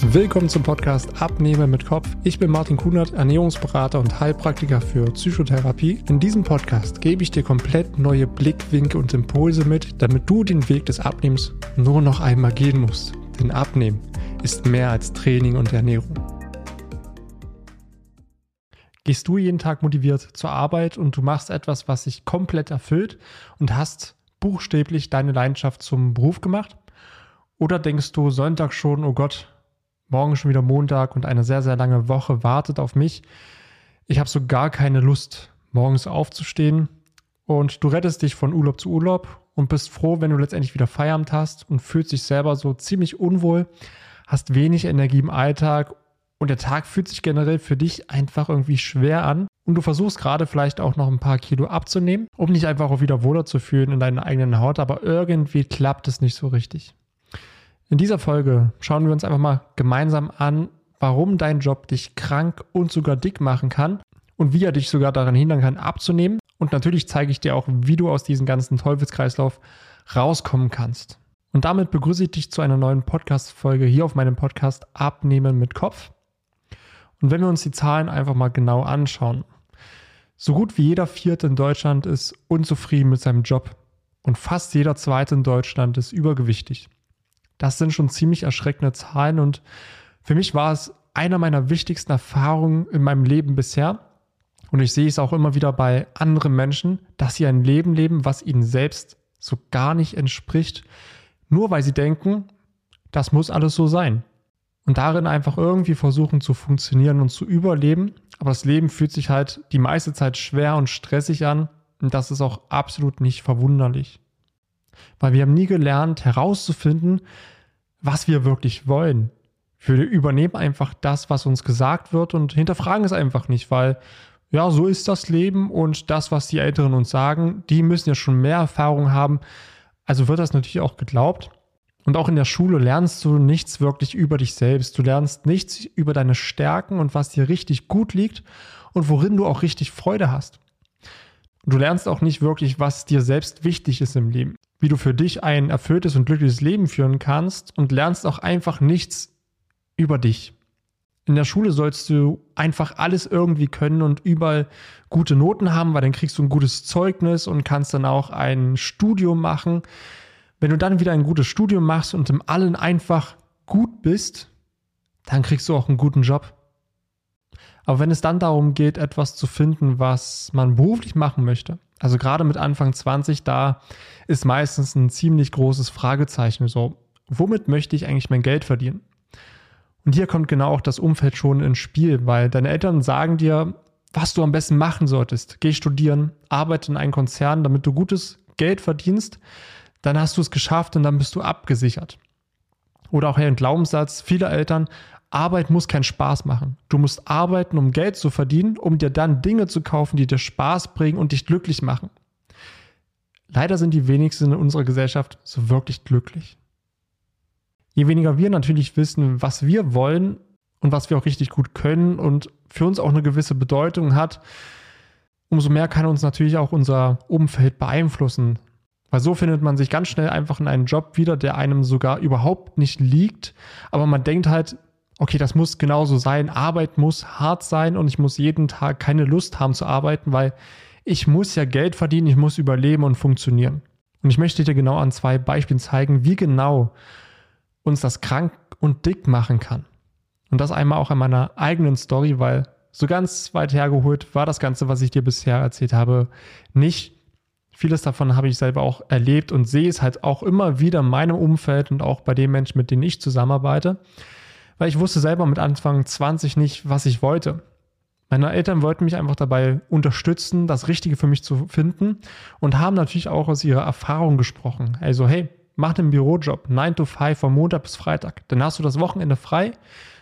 Willkommen zum Podcast Abnehmen mit Kopf. Ich bin Martin Kunert, Ernährungsberater und Heilpraktiker für Psychotherapie. In diesem Podcast gebe ich dir komplett neue Blickwinkel und Impulse mit, damit du den Weg des Abnehmens nur noch einmal gehen musst. Denn Abnehmen ist mehr als Training und Ernährung. Gehst du jeden Tag motiviert zur Arbeit und du machst etwas, was sich komplett erfüllt und hast buchstäblich deine Leidenschaft zum Beruf gemacht? Oder denkst du Sonntag schon, oh Gott, morgen schon wieder Montag und eine sehr, sehr lange Woche wartet auf mich. Ich habe so gar keine Lust, morgens aufzustehen. Und du rettest dich von Urlaub zu Urlaub und bist froh, wenn du letztendlich wieder Feierabend hast und fühlst dich selber so ziemlich unwohl, hast wenig Energie im Alltag und der Tag fühlt sich generell für dich einfach irgendwie schwer an. Und du versuchst gerade vielleicht auch noch ein paar Kilo abzunehmen, um dich einfach auch wieder wohler zu fühlen in deiner eigenen Haut, aber irgendwie klappt es nicht so richtig. In dieser Folge schauen wir uns einfach mal gemeinsam an, warum dein Job dich krank und sogar dick machen kann und wie er dich sogar daran hindern kann, abzunehmen. Und natürlich zeige ich dir auch, wie du aus diesem ganzen Teufelskreislauf rauskommen kannst. Und damit begrüße ich dich zu einer neuen Podcast-Folge hier auf meinem Podcast Abnehmen mit Kopf. Und wenn wir uns die Zahlen einfach mal genau anschauen, so gut wie jeder Vierte in Deutschland ist unzufrieden mit seinem Job und fast jeder Zweite in Deutschland ist übergewichtig. Das sind schon ziemlich erschreckende Zahlen und für mich war es einer meiner wichtigsten Erfahrungen in meinem Leben bisher. Und ich sehe es auch immer wieder bei anderen Menschen, dass sie ein Leben leben, was ihnen selbst so gar nicht entspricht, nur weil sie denken, das muss alles so sein. Und darin einfach irgendwie versuchen zu funktionieren und zu überleben. Aber das Leben fühlt sich halt die meiste Zeit schwer und stressig an. Und das ist auch absolut nicht verwunderlich. Weil wir haben nie gelernt herauszufinden, was wir wirklich wollen. Wir übernehmen einfach das, was uns gesagt wird und hinterfragen es einfach nicht, weil ja, so ist das Leben und das, was die Älteren uns sagen, die müssen ja schon mehr Erfahrung haben. Also wird das natürlich auch geglaubt. Und auch in der Schule lernst du nichts wirklich über dich selbst. Du lernst nichts über deine Stärken und was dir richtig gut liegt und worin du auch richtig Freude hast. Du lernst auch nicht wirklich, was dir selbst wichtig ist im Leben wie du für dich ein erfülltes und glückliches Leben führen kannst und lernst auch einfach nichts über dich. In der Schule sollst du einfach alles irgendwie können und überall gute Noten haben, weil dann kriegst du ein gutes Zeugnis und kannst dann auch ein Studium machen. Wenn du dann wieder ein gutes Studium machst und im Allen einfach gut bist, dann kriegst du auch einen guten Job. Aber wenn es dann darum geht, etwas zu finden, was man beruflich machen möchte, also gerade mit Anfang 20, da ist meistens ein ziemlich großes Fragezeichen. So, womit möchte ich eigentlich mein Geld verdienen? Und hier kommt genau auch das Umfeld schon ins Spiel, weil deine Eltern sagen dir, was du am besten machen solltest. Geh studieren, arbeite in einem Konzern, damit du gutes Geld verdienst. Dann hast du es geschafft und dann bist du abgesichert. Oder auch ein Glaubenssatz vieler Eltern, Arbeit muss keinen Spaß machen. Du musst arbeiten, um Geld zu verdienen, um dir dann Dinge zu kaufen, die dir Spaß bringen und dich glücklich machen. Leider sind die wenigsten in unserer Gesellschaft so wirklich glücklich. Je weniger wir natürlich wissen, was wir wollen und was wir auch richtig gut können und für uns auch eine gewisse Bedeutung hat, umso mehr kann uns natürlich auch unser Umfeld beeinflussen. Weil so findet man sich ganz schnell einfach in einen Job wieder, der einem sogar überhaupt nicht liegt, aber man denkt halt, okay, das muss genauso sein. Arbeit muss hart sein und ich muss jeden Tag keine Lust haben zu arbeiten, weil ich muss ja Geld verdienen, ich muss überleben und funktionieren. Und ich möchte dir genau an zwei Beispielen zeigen, wie genau uns das krank und dick machen kann. Und das einmal auch an meiner eigenen Story, weil so ganz weit hergeholt war das Ganze, was ich dir bisher erzählt habe, nicht. Vieles davon habe ich selber auch erlebt und sehe es halt auch immer wieder in meinem Umfeld und auch bei den Menschen, mit denen ich zusammenarbeite weil ich wusste selber mit Anfang 20 nicht, was ich wollte. Meine Eltern wollten mich einfach dabei unterstützen, das Richtige für mich zu finden und haben natürlich auch aus ihrer Erfahrung gesprochen. Also, hey, mach einen Bürojob, 9 to 5 von Montag bis Freitag. Dann hast du das Wochenende frei.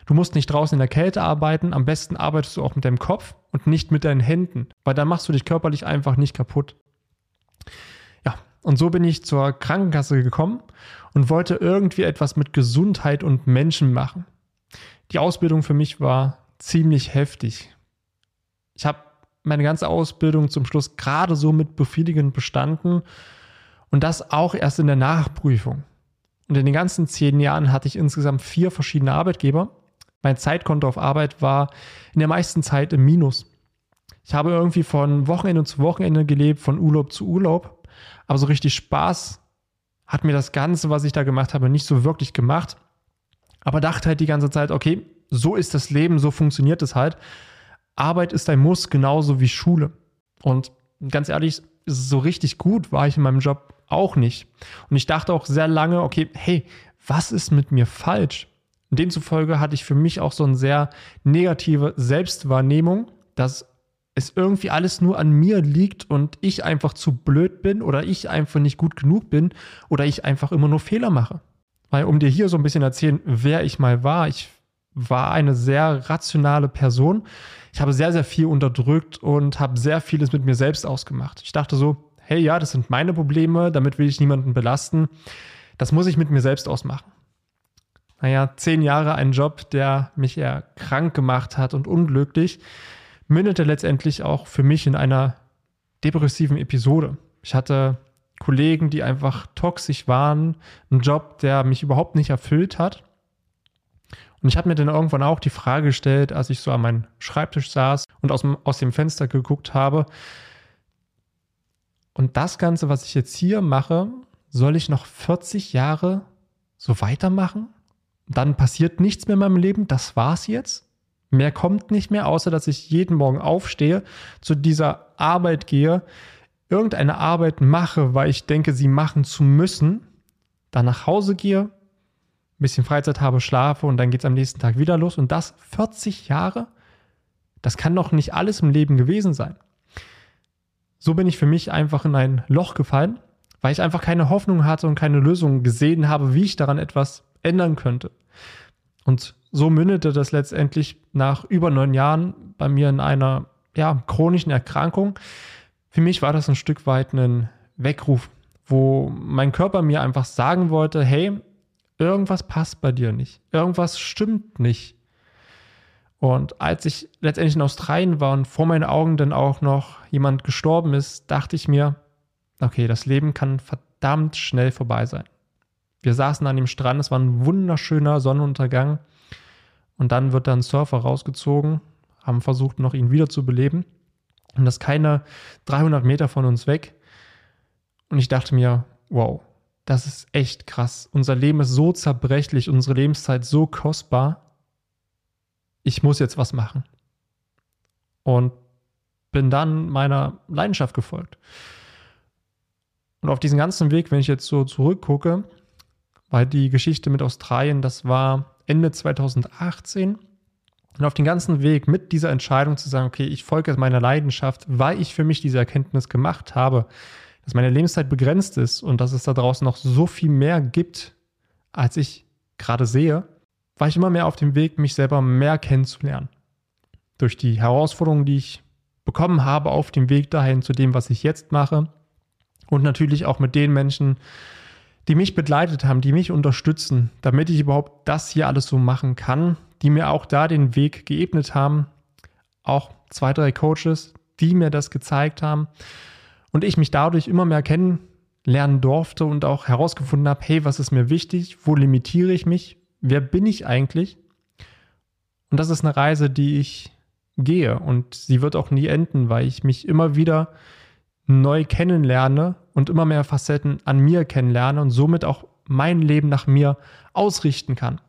Du musst nicht draußen in der Kälte arbeiten. Am besten arbeitest du auch mit deinem Kopf und nicht mit deinen Händen, weil dann machst du dich körperlich einfach nicht kaputt. Ja, und so bin ich zur Krankenkasse gekommen und wollte irgendwie etwas mit Gesundheit und Menschen machen. Die Ausbildung für mich war ziemlich heftig. Ich habe meine ganze Ausbildung zum Schluss gerade so mit befriedigend bestanden und das auch erst in der Nachprüfung. Und in den ganzen zehn Jahren hatte ich insgesamt vier verschiedene Arbeitgeber. Mein Zeitkonto auf Arbeit war in der meisten Zeit im Minus. Ich habe irgendwie von Wochenende zu Wochenende gelebt, von Urlaub zu Urlaub. Aber so richtig Spaß hat mir das Ganze, was ich da gemacht habe, nicht so wirklich gemacht. Aber dachte halt die ganze Zeit, okay, so ist das Leben, so funktioniert es halt. Arbeit ist ein Muss, genauso wie Schule. Und ganz ehrlich, so richtig gut war ich in meinem Job auch nicht. Und ich dachte auch sehr lange, okay, hey, was ist mit mir falsch? Und demzufolge hatte ich für mich auch so eine sehr negative Selbstwahrnehmung, dass es irgendwie alles nur an mir liegt und ich einfach zu blöd bin oder ich einfach nicht gut genug bin oder ich einfach immer nur Fehler mache. Weil um dir hier so ein bisschen erzählen, wer ich mal war, ich war eine sehr rationale Person. Ich habe sehr, sehr viel unterdrückt und habe sehr vieles mit mir selbst ausgemacht. Ich dachte so, hey ja, das sind meine Probleme, damit will ich niemanden belasten. Das muss ich mit mir selbst ausmachen. Naja, zehn Jahre ein Job, der mich eher krank gemacht hat und unglücklich, mündete letztendlich auch für mich in einer depressiven Episode. Ich hatte Kollegen, die einfach toxisch waren, einen Job, der mich überhaupt nicht erfüllt hat. Und ich habe mir dann irgendwann auch die Frage gestellt, als ich so an meinem Schreibtisch saß und aus dem, aus dem Fenster geguckt habe, und das Ganze, was ich jetzt hier mache, soll ich noch 40 Jahre so weitermachen? Dann passiert nichts mehr in meinem Leben, das war's jetzt. Mehr kommt nicht mehr, außer dass ich jeden Morgen aufstehe, zu dieser Arbeit gehe, irgendeine Arbeit mache, weil ich denke, sie machen zu müssen, dann nach Hause gehe, ein bisschen Freizeit habe, schlafe und dann geht es am nächsten Tag wieder los. Und das 40 Jahre? Das kann doch nicht alles im Leben gewesen sein. So bin ich für mich einfach in ein Loch gefallen, weil ich einfach keine Hoffnung hatte und keine Lösung gesehen habe, wie ich daran etwas ändern könnte. Und so mündete das letztendlich nach über neun Jahren bei mir in einer ja, chronischen Erkrankung. Für mich war das ein Stück weit ein Weckruf, wo mein Körper mir einfach sagen wollte, hey, irgendwas passt bei dir nicht, irgendwas stimmt nicht. Und als ich letztendlich in Australien war und vor meinen Augen dann auch noch jemand gestorben ist, dachte ich mir, okay, das Leben kann verdammt schnell vorbei sein. Wir saßen an dem Strand, es war ein wunderschöner Sonnenuntergang und dann wird dann ein Surfer rausgezogen, haben versucht, noch ihn wieder zu und das keine 300 Meter von uns weg. Und ich dachte mir, wow, das ist echt krass. Unser Leben ist so zerbrechlich, unsere Lebenszeit so kostbar ich muss jetzt was machen. Und bin dann meiner Leidenschaft gefolgt. Und auf diesen ganzen Weg, wenn ich jetzt so zurückgucke, weil die Geschichte mit Australien, das war Ende 2018. Und auf den ganzen Weg mit dieser Entscheidung zu sagen, okay, ich folge meiner Leidenschaft, weil ich für mich diese Erkenntnis gemacht habe, dass meine Lebenszeit begrenzt ist und dass es da draußen noch so viel mehr gibt, als ich gerade sehe, war ich immer mehr auf dem Weg, mich selber mehr kennenzulernen. Durch die Herausforderungen, die ich bekommen habe auf dem Weg dahin zu dem, was ich jetzt mache. Und natürlich auch mit den Menschen, die mich begleitet haben, die mich unterstützen, damit ich überhaupt das hier alles so machen kann, die mir auch da den Weg geebnet haben. Auch zwei, drei Coaches, die mir das gezeigt haben. Und ich mich dadurch immer mehr kennenlernen durfte und auch herausgefunden habe, hey, was ist mir wichtig? Wo limitiere ich mich? wer bin ich eigentlich? Und das ist eine Reise, die ich gehe und sie wird auch nie enden, weil ich mich immer wieder neu kennenlerne und immer mehr Facetten an mir kennenlerne und somit auch mein Leben nach mir ausrichten kann.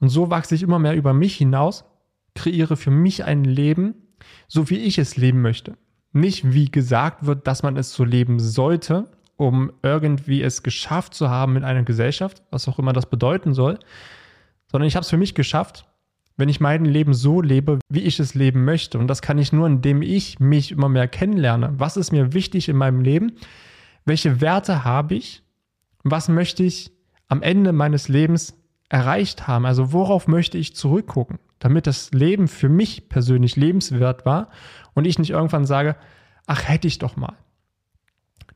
Und so wachse ich immer mehr über mich hinaus, kreiere für mich ein Leben, so wie ich es leben möchte. Nicht wie gesagt wird, dass man es so leben sollte, um irgendwie es geschafft zu haben in einer Gesellschaft, was auch immer das bedeuten soll, sondern ich habe es für mich geschafft, wenn ich mein Leben so lebe, wie ich es leben möchte. Und das kann ich nur, indem ich mich immer mehr kennenlerne. Was ist mir wichtig in meinem Leben? Welche Werte habe ich? Was möchte ich am Ende meines Lebens erreicht haben? Also worauf möchte ich zurückgucken, damit das Leben für mich persönlich lebenswert war und ich nicht irgendwann sage, ach hätte ich doch mal.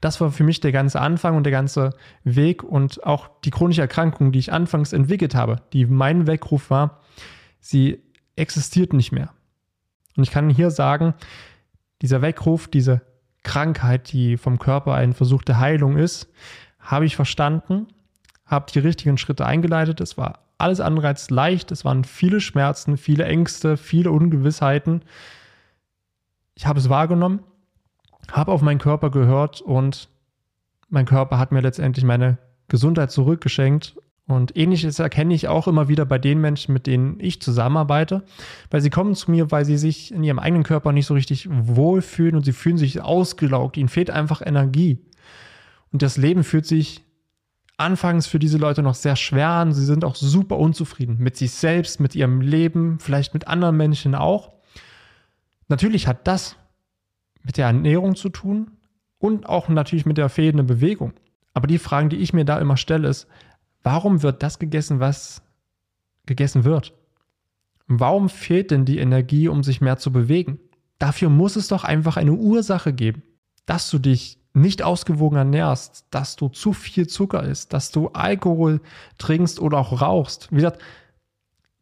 Das war für mich der ganze Anfang und der ganze Weg und auch die chronische Erkrankung, die ich anfangs entwickelt habe, die mein Weckruf war, sie existiert nicht mehr. Und ich kann hier sagen, dieser Weckruf, diese Krankheit, die vom Körper eine versuchte Heilung ist, habe ich verstanden, habe die richtigen Schritte eingeleitet. Es war alles andere als leicht. Es waren viele Schmerzen, viele Ängste, viele Ungewissheiten. Ich habe es wahrgenommen, habe auf meinen Körper gehört und mein Körper hat mir letztendlich meine Gesundheit zurückgeschenkt. Und ähnliches erkenne ich auch immer wieder bei den Menschen, mit denen ich zusammenarbeite, weil sie kommen zu mir, weil sie sich in ihrem eigenen Körper nicht so richtig wohlfühlen und sie fühlen sich ausgelaugt, ihnen fehlt einfach Energie. Und das Leben fühlt sich anfangs für diese Leute noch sehr schwer an. Sie sind auch super unzufrieden mit sich selbst, mit ihrem Leben, vielleicht mit anderen Menschen auch. Natürlich hat das mit der Ernährung zu tun und auch natürlich mit der fehlenden Bewegung. Aber die Fragen, die ich mir da immer stelle, ist, warum wird das gegessen, was gegessen wird? Warum fehlt denn die Energie, um sich mehr zu bewegen? Dafür muss es doch einfach eine Ursache geben, dass du dich nicht ausgewogen ernährst, dass du zu viel Zucker isst, dass du Alkohol trinkst oder auch rauchst. Wie gesagt,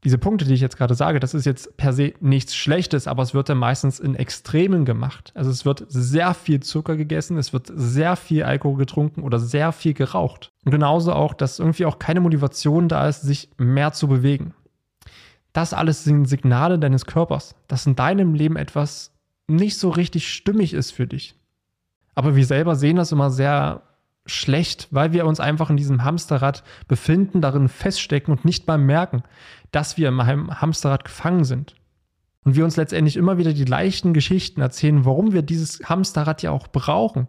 diese Punkte, die ich jetzt gerade sage, das ist jetzt per se nichts Schlechtes, aber es wird dann meistens in Extremen gemacht. Also es wird sehr viel Zucker gegessen, es wird sehr viel Alkohol getrunken oder sehr viel geraucht. Und genauso auch, dass irgendwie auch keine Motivation da ist, sich mehr zu bewegen. Das alles sind Signale deines Körpers, dass in deinem Leben etwas nicht so richtig stimmig ist für dich. Aber wir selber sehen das immer sehr schlecht, weil wir uns einfach in diesem Hamsterrad befinden, darin feststecken und nicht mal merken, dass wir im Hamsterrad gefangen sind. Und wir uns letztendlich immer wieder die leichten Geschichten erzählen, warum wir dieses Hamsterrad ja auch brauchen.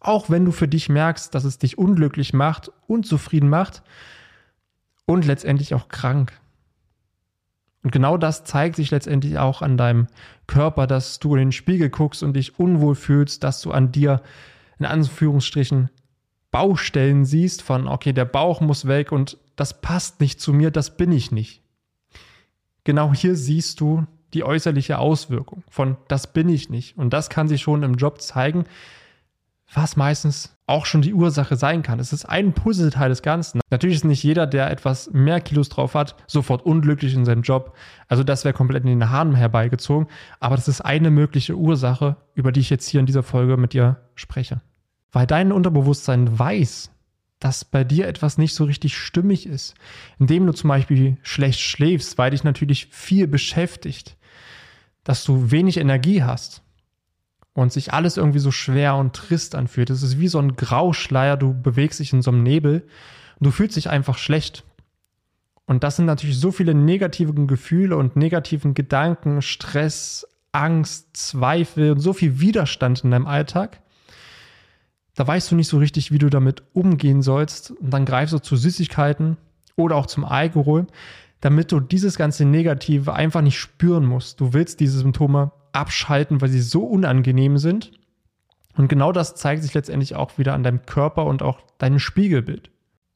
Auch wenn du für dich merkst, dass es dich unglücklich macht, unzufrieden macht und letztendlich auch krank. Und genau das zeigt sich letztendlich auch an deinem Körper, dass du in den Spiegel guckst und dich unwohl fühlst, dass du an dir in Anführungsstrichen Baustellen siehst von, okay, der Bauch muss weg und das passt nicht zu mir, das bin ich nicht. Genau hier siehst du die äußerliche Auswirkung von, das bin ich nicht. Und das kann sich schon im Job zeigen, was meistens auch schon die Ursache sein kann. Es ist ein Puzzleteil des Ganzen. Natürlich ist nicht jeder, der etwas mehr Kilos drauf hat, sofort unglücklich in seinem Job. Also das wäre komplett in den Haaren herbeigezogen. Aber das ist eine mögliche Ursache, über die ich jetzt hier in dieser Folge mit dir spreche. Weil dein Unterbewusstsein weiß, dass bei dir etwas nicht so richtig stimmig ist. Indem du zum Beispiel schlecht schläfst, weil dich natürlich viel beschäftigt. Dass du wenig Energie hast und sich alles irgendwie so schwer und trist anfühlt. Es ist wie so ein Grauschleier, du bewegst dich in so einem Nebel und du fühlst dich einfach schlecht. Und das sind natürlich so viele negative Gefühle und negativen Gedanken, Stress, Angst, Zweifel und so viel Widerstand in deinem Alltag. Da weißt du nicht so richtig, wie du damit umgehen sollst. Und dann greifst du zu Süßigkeiten oder auch zum Alkohol, damit du dieses ganze Negative einfach nicht spüren musst. Du willst diese Symptome abschalten, weil sie so unangenehm sind. Und genau das zeigt sich letztendlich auch wieder an deinem Körper und auch deinem Spiegelbild.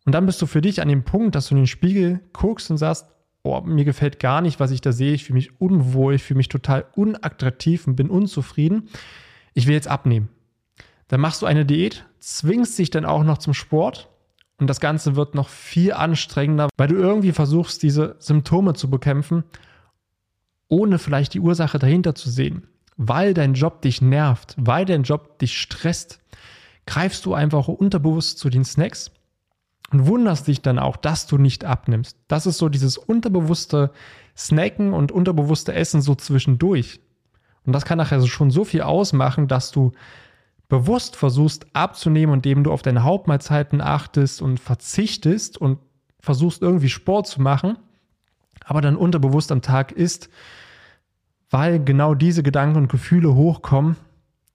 Und dann bist du für dich an dem Punkt, dass du in den Spiegel guckst und sagst, oh, mir gefällt gar nicht, was ich da sehe, ich fühle mich unwohl, ich fühle mich total unattraktiv und bin unzufrieden. Ich will jetzt abnehmen. Dann machst du eine Diät, zwingst dich dann auch noch zum Sport und das Ganze wird noch viel anstrengender, weil du irgendwie versuchst, diese Symptome zu bekämpfen ohne vielleicht die Ursache dahinter zu sehen, weil dein Job dich nervt, weil dein Job dich stresst, greifst du einfach unterbewusst zu den Snacks und wunderst dich dann auch, dass du nicht abnimmst. Das ist so dieses unterbewusste Snacken und unterbewusste Essen so zwischendurch. Und das kann nachher schon so viel ausmachen, dass du bewusst versuchst abzunehmen, indem du auf deine Hauptmahlzeiten achtest und verzichtest und versuchst irgendwie Sport zu machen, aber dann unterbewusst am Tag isst, weil genau diese Gedanken und Gefühle hochkommen,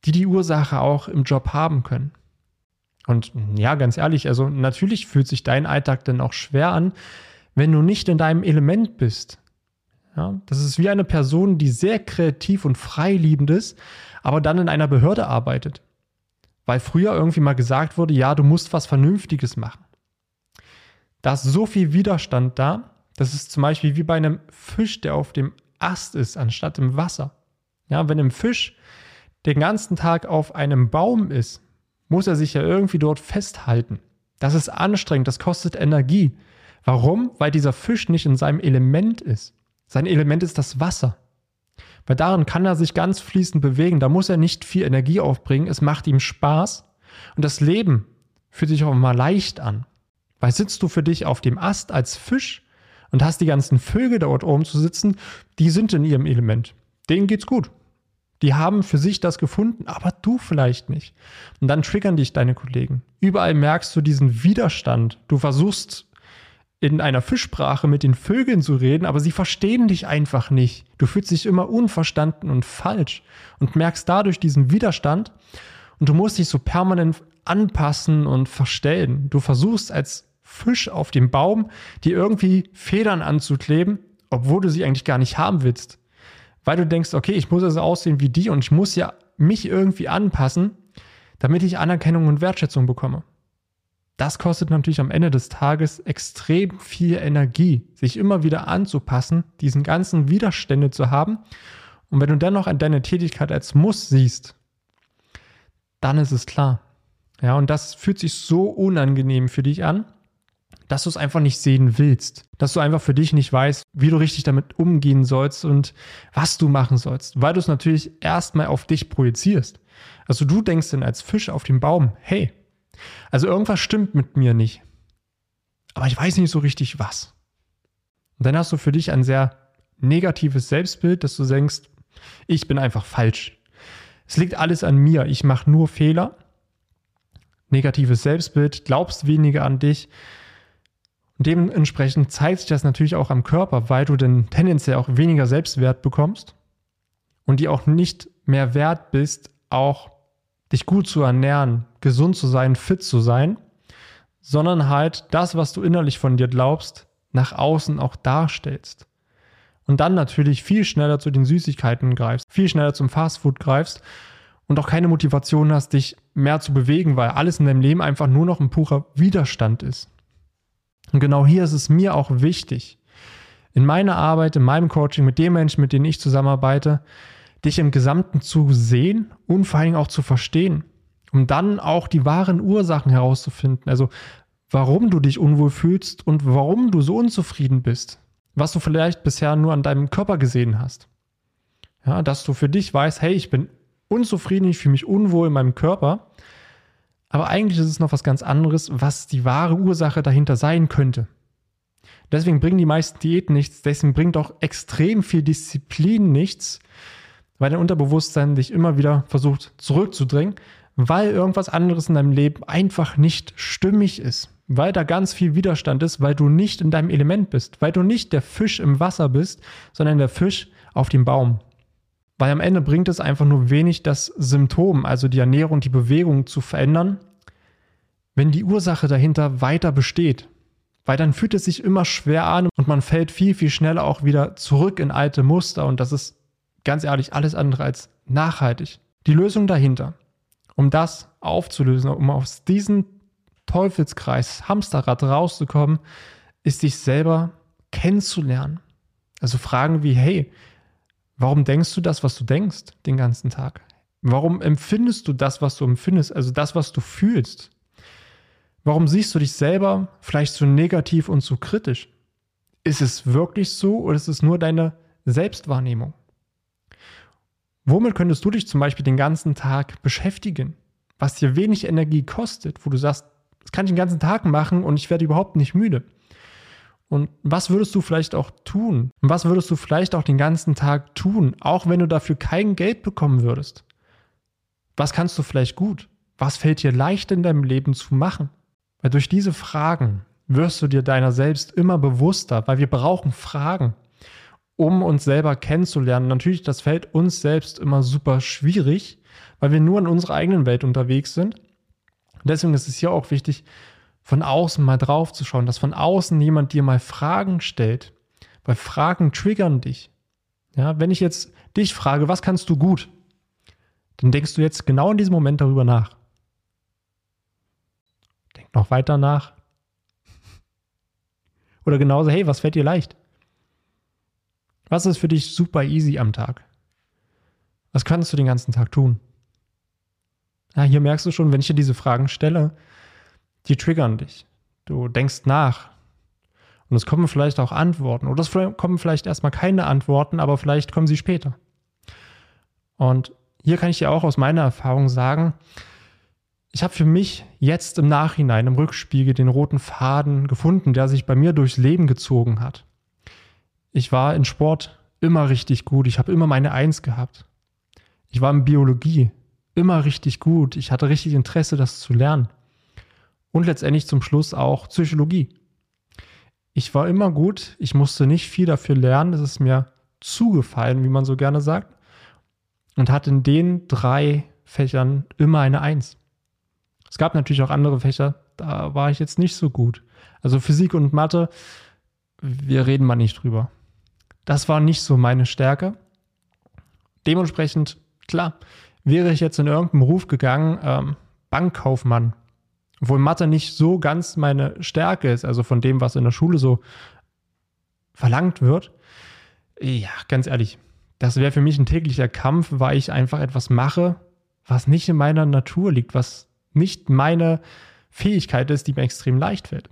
die die Ursache auch im Job haben können. Und ja, ganz ehrlich, also natürlich fühlt sich dein Alltag dann auch schwer an, wenn du nicht in deinem Element bist. Ja, das ist wie eine Person, die sehr kreativ und freiliebend ist, aber dann in einer Behörde arbeitet. Weil früher irgendwie mal gesagt wurde, ja, du musst was Vernünftiges machen. Da ist so viel Widerstand da. Das ist zum Beispiel wie bei einem Fisch, der auf dem Ast ist, anstatt im Wasser. Ja, wenn ein Fisch den ganzen Tag auf einem Baum ist, muss er sich ja irgendwie dort festhalten. Das ist anstrengend, das kostet Energie. Warum? Weil dieser Fisch nicht in seinem Element ist. Sein Element ist das Wasser. Weil darin kann er sich ganz fließend bewegen. Da muss er nicht viel Energie aufbringen. Es macht ihm Spaß. Und das Leben fühlt sich auch immer leicht an. Weil sitzt du für dich auf dem Ast als Fisch und hast die ganzen Vögel dort oben zu sitzen, die sind in ihrem Element. Denen geht's gut. Die haben für sich das gefunden, aber du vielleicht nicht. Und dann triggern dich deine Kollegen. Überall merkst du diesen Widerstand. Du versuchst in einer Fischsprache mit den Vögeln zu reden, aber sie verstehen dich einfach nicht. Du fühlst dich immer unverstanden und falsch und merkst dadurch diesen Widerstand und du musst dich so permanent anpassen und verstellen. Du versuchst als Fisch auf dem Baum dir irgendwie Federn anzukleben, obwohl du sie eigentlich gar nicht haben willst weil du denkst, okay, ich muss also aussehen wie die und ich muss ja mich irgendwie anpassen, damit ich Anerkennung und Wertschätzung bekomme. Das kostet natürlich am Ende des Tages extrem viel Energie, sich immer wieder anzupassen, diesen ganzen Widerstände zu haben. Und wenn du dennoch an deine Tätigkeit als Muss siehst, dann ist es klar. Ja, und das fühlt sich so unangenehm für dich an, dass du es einfach nicht sehen willst. Dass du einfach für dich nicht weißt, wie du richtig damit umgehen sollst und was du machen sollst. Weil du es natürlich erstmal auf dich projizierst. Also du denkst dann als Fisch auf dem Baum, hey, also irgendwas stimmt mit mir nicht. Aber ich weiß nicht so richtig was. Und dann hast du für dich ein sehr negatives Selbstbild, dass du denkst, ich bin einfach falsch. Es liegt alles an mir. Ich mache nur Fehler. Negatives Selbstbild, glaubst weniger an dich, dementsprechend zeigt sich das natürlich auch am Körper, weil du dann tendenziell auch weniger Selbstwert bekommst und die auch nicht mehr wert bist, auch dich gut zu ernähren, gesund zu sein, fit zu sein, sondern halt das, was du innerlich von dir glaubst, nach außen auch darstellst. Und dann natürlich viel schneller zu den Süßigkeiten greifst, viel schneller zum Fastfood greifst und auch keine Motivation hast, dich mehr zu bewegen, weil alles in deinem Leben einfach nur noch ein purer Widerstand ist. Und genau hier ist es mir auch wichtig, in meiner Arbeit, in meinem Coaching, mit den Menschen, mit denen ich zusammenarbeite, dich im Gesamten zu sehen und vor Dingen auch zu verstehen, um dann auch die wahren Ursachen herauszufinden. Also warum du dich unwohl fühlst und warum du so unzufrieden bist, was du vielleicht bisher nur an deinem Körper gesehen hast. Ja, dass du für dich weißt, hey, ich bin unzufrieden, ich fühle mich unwohl in meinem Körper aber eigentlich ist es noch was ganz anderes, was die wahre Ursache dahinter sein könnte. Deswegen bringen die meisten Diäten nichts, deswegen bringt auch extrem viel Disziplin nichts, weil dein Unterbewusstsein dich immer wieder versucht zurückzudrängen, weil irgendwas anderes in deinem Leben einfach nicht stimmig ist, weil da ganz viel Widerstand ist, weil du nicht in deinem Element bist, weil du nicht der Fisch im Wasser bist, sondern der Fisch auf dem Baum. Weil am Ende bringt es einfach nur wenig, das Symptom, also die Ernährung, die Bewegung zu verändern, wenn die Ursache dahinter weiter besteht. Weil dann fühlt es sich immer schwer an und man fällt viel, viel schneller auch wieder zurück in alte Muster und das ist ganz ehrlich alles andere als nachhaltig. Die Lösung dahinter, um das aufzulösen, um aus diesem Teufelskreis, Hamsterrad rauszukommen, ist dich selber kennenzulernen. Also Fragen wie, hey, Warum denkst du das, was du denkst, den ganzen Tag? Warum empfindest du das, was du empfindest, also das, was du fühlst? Warum siehst du dich selber vielleicht so negativ und so kritisch? Ist es wirklich so oder ist es nur deine Selbstwahrnehmung? Womit könntest du dich zum Beispiel den ganzen Tag beschäftigen, was dir wenig Energie kostet, wo du sagst, das kann ich den ganzen Tag machen und ich werde überhaupt nicht müde? Und was würdest du vielleicht auch tun? Und was würdest du vielleicht auch den ganzen Tag tun, auch wenn du dafür kein Geld bekommen würdest? Was kannst du vielleicht gut? Was fällt dir leicht in deinem Leben zu machen? Weil durch diese Fragen wirst du dir deiner selbst immer bewusster, weil wir brauchen Fragen, um uns selber kennenzulernen. Natürlich, das fällt uns selbst immer super schwierig, weil wir nur in unserer eigenen Welt unterwegs sind. Deswegen ist es hier auch wichtig, von außen mal drauf zu schauen, dass von außen jemand dir mal Fragen stellt, weil Fragen triggern dich. Ja, wenn ich jetzt dich frage, was kannst du gut, dann denkst du jetzt genau in diesem Moment darüber nach. Denk noch weiter nach. Oder genauso, hey, was fällt dir leicht? Was ist für dich super easy am Tag? Was kannst du den ganzen Tag tun? Ja, hier merkst du schon, wenn ich dir diese Fragen stelle, die triggern dich. Du denkst nach. Und es kommen vielleicht auch Antworten. Oder es kommen vielleicht erstmal keine Antworten, aber vielleicht kommen sie später. Und hier kann ich dir auch aus meiner Erfahrung sagen, Ich habe für mich jetzt im Nachhinein, im Rückspiegel, den roten Faden gefunden, der sich bei mir durchs Leben gezogen hat. Ich war in Sport immer richtig gut. Ich habe immer meine Eins gehabt. Ich war in Biologie immer richtig gut. Ich hatte richtig Interesse, das zu lernen. Und letztendlich zum Schluss auch Psychologie. Ich war immer gut. Ich musste nicht viel dafür lernen. Es ist mir zugefallen, wie man so gerne sagt. Und hatte in den drei Fächern immer eine Eins. Es gab natürlich auch andere Fächer, da war ich jetzt nicht so gut. Also Physik und Mathe, wir reden mal nicht drüber. Das war nicht so meine Stärke. Dementsprechend, klar, wäre ich jetzt in irgendeinen Beruf gegangen, ähm, Bankkaufmann, obwohl Mathe nicht so ganz meine Stärke ist, also von dem, was in der Schule so verlangt wird. Ja, ganz ehrlich, das wäre für mich ein täglicher Kampf, weil ich einfach etwas mache, was nicht in meiner Natur liegt, was nicht meine Fähigkeit ist, die mir extrem leicht fällt.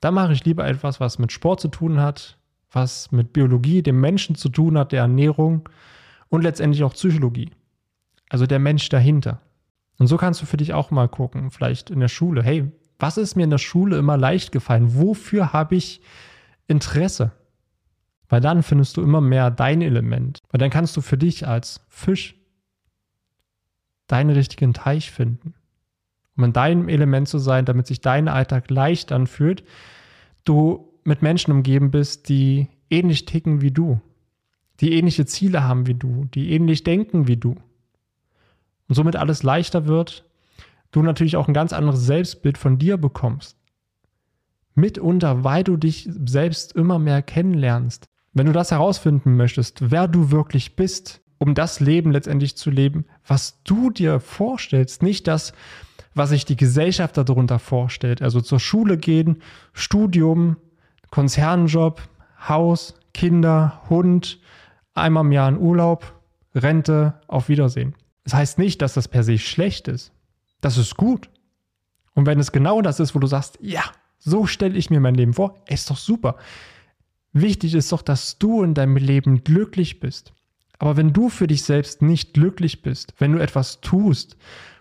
Da mache ich lieber etwas, was mit Sport zu tun hat, was mit Biologie, dem Menschen zu tun hat, der Ernährung und letztendlich auch Psychologie. Also der Mensch dahinter. Und so kannst du für dich auch mal gucken, vielleicht in der Schule. Hey, was ist mir in der Schule immer leicht gefallen? Wofür habe ich Interesse? Weil dann findest du immer mehr dein Element. Weil dann kannst du für dich als Fisch deinen richtigen Teich finden. Um in deinem Element zu sein, damit sich dein Alltag leicht anfühlt, du mit Menschen umgeben bist, die ähnlich ticken wie du, die ähnliche Ziele haben wie du, die ähnlich denken wie du und somit alles leichter wird, du natürlich auch ein ganz anderes Selbstbild von dir bekommst. Mitunter, weil du dich selbst immer mehr kennenlernst. Wenn du das herausfinden möchtest, wer du wirklich bist, um das Leben letztendlich zu leben, was du dir vorstellst, nicht das, was sich die Gesellschaft darunter vorstellt. Also zur Schule gehen, Studium, Konzernjob, Haus, Kinder, Hund, einmal im Jahr in Urlaub, Rente, auf Wiedersehen. Das heißt nicht, dass das per se schlecht ist. Das ist gut. Und wenn es genau das ist, wo du sagst, ja, so stelle ich mir mein Leben vor, ist doch super. Wichtig ist doch, dass du in deinem Leben glücklich bist. Aber wenn du für dich selbst nicht glücklich bist, wenn du etwas tust,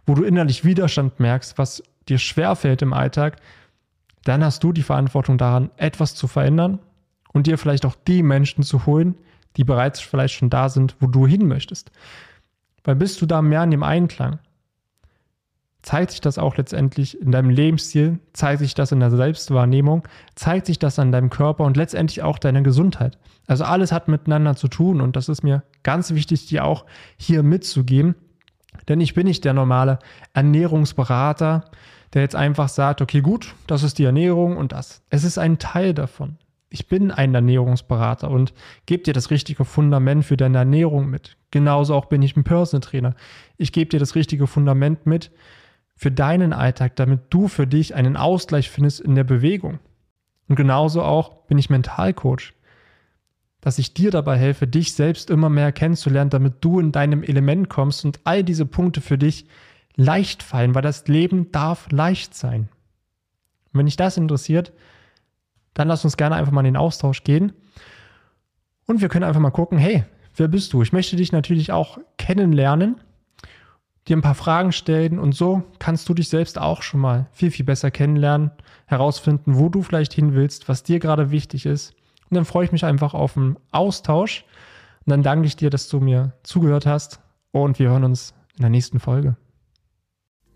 wo du innerlich Widerstand merkst, was dir schwerfällt im Alltag, dann hast du die Verantwortung daran, etwas zu verändern und dir vielleicht auch die Menschen zu holen, die bereits vielleicht schon da sind, wo du hin möchtest. Weil bist du da mehr in dem Einklang, zeigt sich das auch letztendlich in deinem Lebensstil, zeigt sich das in der Selbstwahrnehmung, zeigt sich das an deinem Körper und letztendlich auch deiner Gesundheit. Also alles hat miteinander zu tun und das ist mir ganz wichtig, dir auch hier mitzugeben. Denn ich bin nicht der normale Ernährungsberater, der jetzt einfach sagt, okay, gut, das ist die Ernährung und das. Es ist ein Teil davon ich bin ein Ernährungsberater und gebe dir das richtige Fundament für deine Ernährung mit. Genauso auch bin ich ein Personal Trainer. Ich gebe dir das richtige Fundament mit für deinen Alltag, damit du für dich einen Ausgleich findest in der Bewegung. Und genauso auch bin ich Mentalcoach, dass ich dir dabei helfe, dich selbst immer mehr kennenzulernen, damit du in deinem Element kommst und all diese Punkte für dich leicht fallen, weil das Leben darf leicht sein. Und wenn dich das interessiert, dann lass uns gerne einfach mal in den Austausch gehen. Und wir können einfach mal gucken, hey, wer bist du? Ich möchte dich natürlich auch kennenlernen, dir ein paar Fragen stellen und so kannst du dich selbst auch schon mal viel, viel besser kennenlernen, herausfinden, wo du vielleicht hin willst, was dir gerade wichtig ist. Und dann freue ich mich einfach auf einen Austausch. Und dann danke ich dir, dass du mir zugehört hast und wir hören uns in der nächsten Folge.